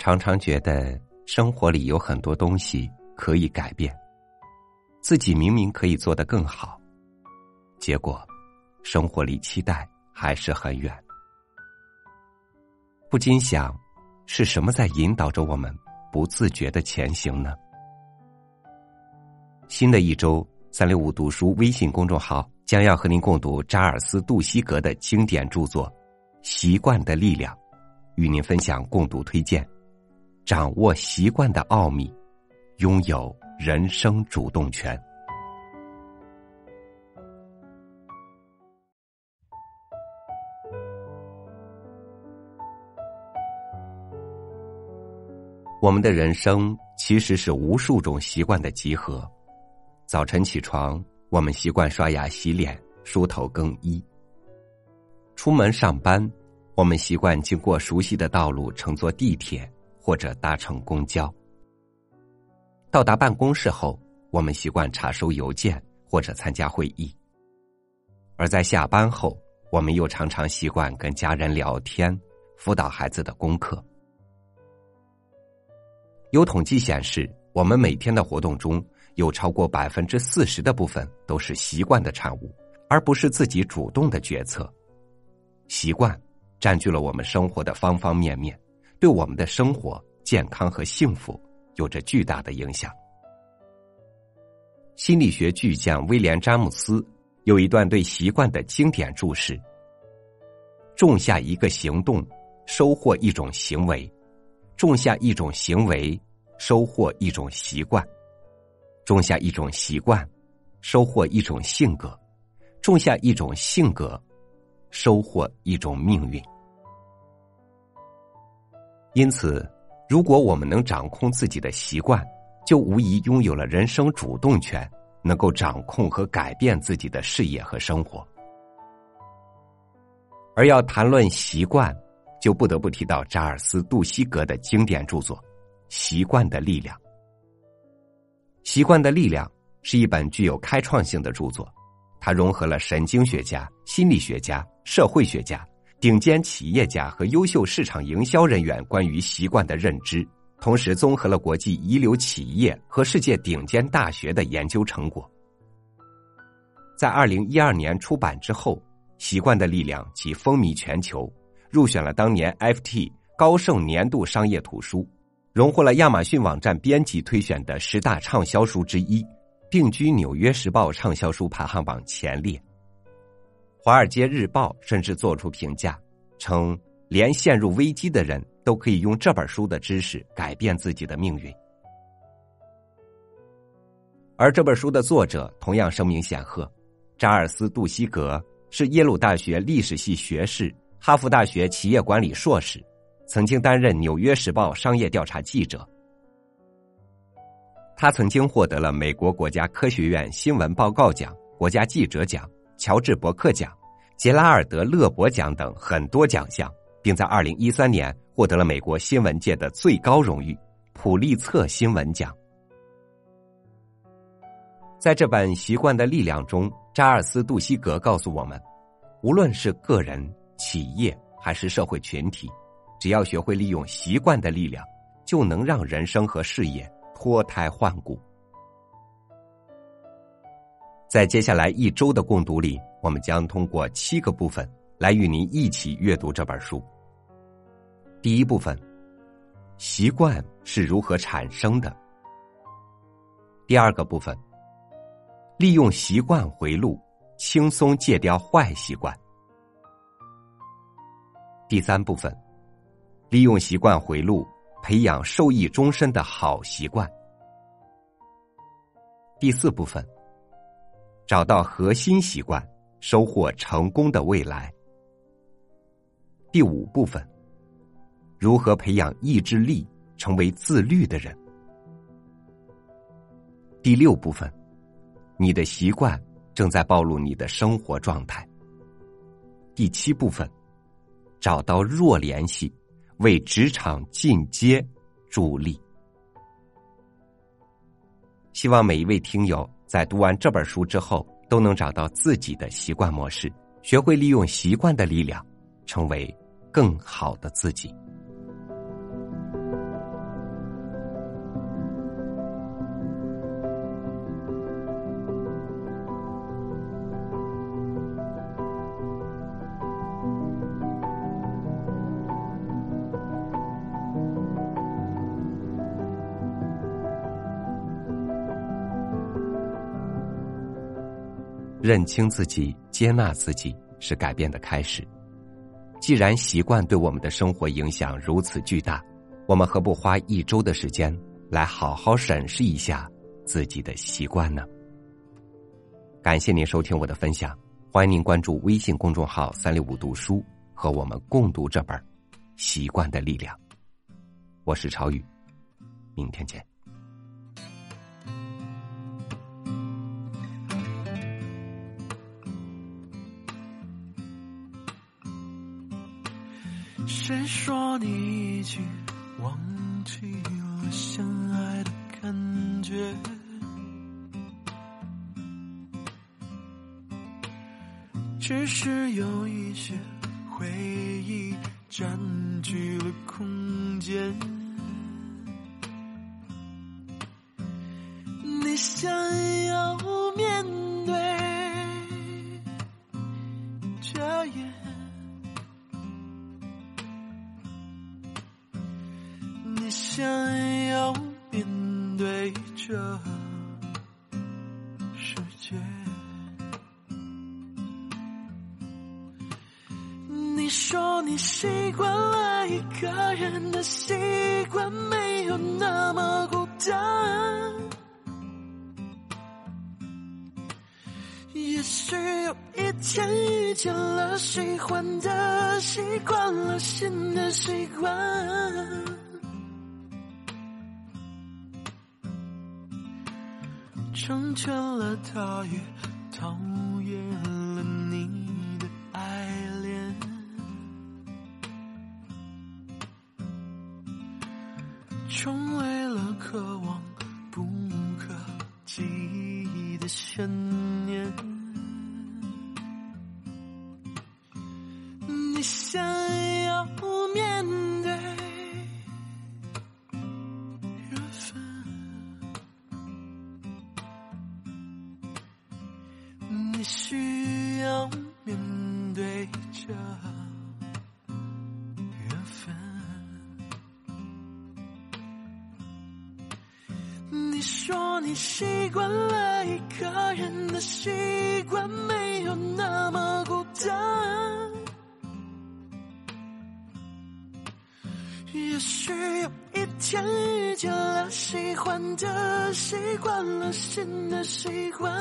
常常觉得生活里有很多东西可以改变，自己明明可以做得更好，结果生活里期待还是很远。不禁想，是什么在引导着我们不自觉的前行呢？新的一周，三六五读书微信公众号将要和您共读查尔斯·杜西格的经典著作《习惯的力量》，与您分享共读推荐。掌握习惯的奥秘，拥有人生主动权。我们的人生其实是无数种习惯的集合。早晨起床，我们习惯刷牙、洗脸、梳头、更衣；出门上班，我们习惯经过熟悉的道路，乘坐地铁。或者搭乘公交，到达办公室后，我们习惯查收邮件或者参加会议；而在下班后，我们又常常习惯跟家人聊天、辅导孩子的功课。有统计显示，我们每天的活动中有超过百分之四十的部分都是习惯的产物，而不是自己主动的决策。习惯占据了我们生活的方方面面。对我们的生活、健康和幸福有着巨大的影响。心理学巨匠威廉·詹姆斯有一段对习惯的经典注释：“种下一个行动，收获一种行为；种下一种行为，收获一种习惯；种下一种习惯，收获一种性格；种下一种性格，收获一种命运。”因此，如果我们能掌控自己的习惯，就无疑拥有了人生主动权，能够掌控和改变自己的事业和生活。而要谈论习惯，就不得不提到查尔斯·杜西格的经典著作《习惯的力量》。《习惯的力量》是一本具有开创性的著作，它融合了神经学家、心理学家、社会学家。顶尖企业家和优秀市场营销人员关于习惯的认知，同时综合了国际一流企业和世界顶尖大学的研究成果。在二零一二年出版之后，《习惯的力量》即风靡全球，入选了当年 FT 高盛年度商业图书，荣获了亚马逊网站编辑推选的十大畅销书之一，并居《纽约时报》畅销书排行榜前列。《华尔街日报》甚至做出评价，称连陷入危机的人都可以用这本书的知识改变自己的命运。而这本书的作者同样声名显赫，查尔斯·杜西格是耶鲁大学历史系学士、哈佛大学企业管理硕士，曾经担任《纽约时报》商业调查记者。他曾经获得了美国国家科学院新闻报告奖、国家记者奖。乔治·伯克奖、杰拉尔德·勒伯奖等很多奖项，并在二零一三年获得了美国新闻界的最高荣誉——普利策新闻奖。在这本《习惯的力量》中，扎尔斯·杜西格告诉我们：无论是个人、企业还是社会群体，只要学会利用习惯的力量，就能让人生和事业脱胎换骨。在接下来一周的共读里，我们将通过七个部分来与您一起阅读这本书。第一部分，习惯是如何产生的？第二个部分，利用习惯回路，轻松戒掉坏习惯。第三部分，利用习惯回路，培养受益终身的好习惯。第四部分。找到核心习惯，收获成功的未来。第五部分，如何培养意志力，成为自律的人。第六部分，你的习惯正在暴露你的生活状态。第七部分，找到弱联系，为职场进阶助力。希望每一位听友。在读完这本书之后，都能找到自己的习惯模式，学会利用习惯的力量，成为更好的自己。认清自己、接纳自己是改变的开始。既然习惯对我们的生活影响如此巨大，我们何不花一周的时间来好好审视一下自己的习惯呢？感谢您收听我的分享，欢迎您关注微信公众号“三六五读书”，和我们共读这本《习惯的力量》。我是超宇，明天见。谁说你已经忘记了相爱的感觉？只是有一些回忆占据了空间。你想对这世界。你说你习惯了一个人的习惯，没有那么孤单。也许有一天遇见了喜欢的，习惯了新的习惯，成全了他，也讨厌了你的爱恋。成为了渴望不可及的悬念。你想要面对你说你习惯了一个人的习惯，没有那么孤单。也许有一天遇见了喜欢的，习惯了新的习惯。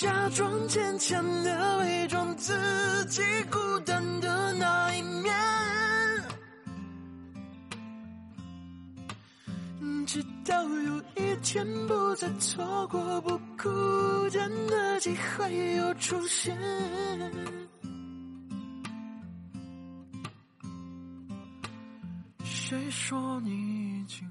假装坚强的伪装自己孤单的那一面，直到有一天不再错过不孤单的机会又出现。谁说你已经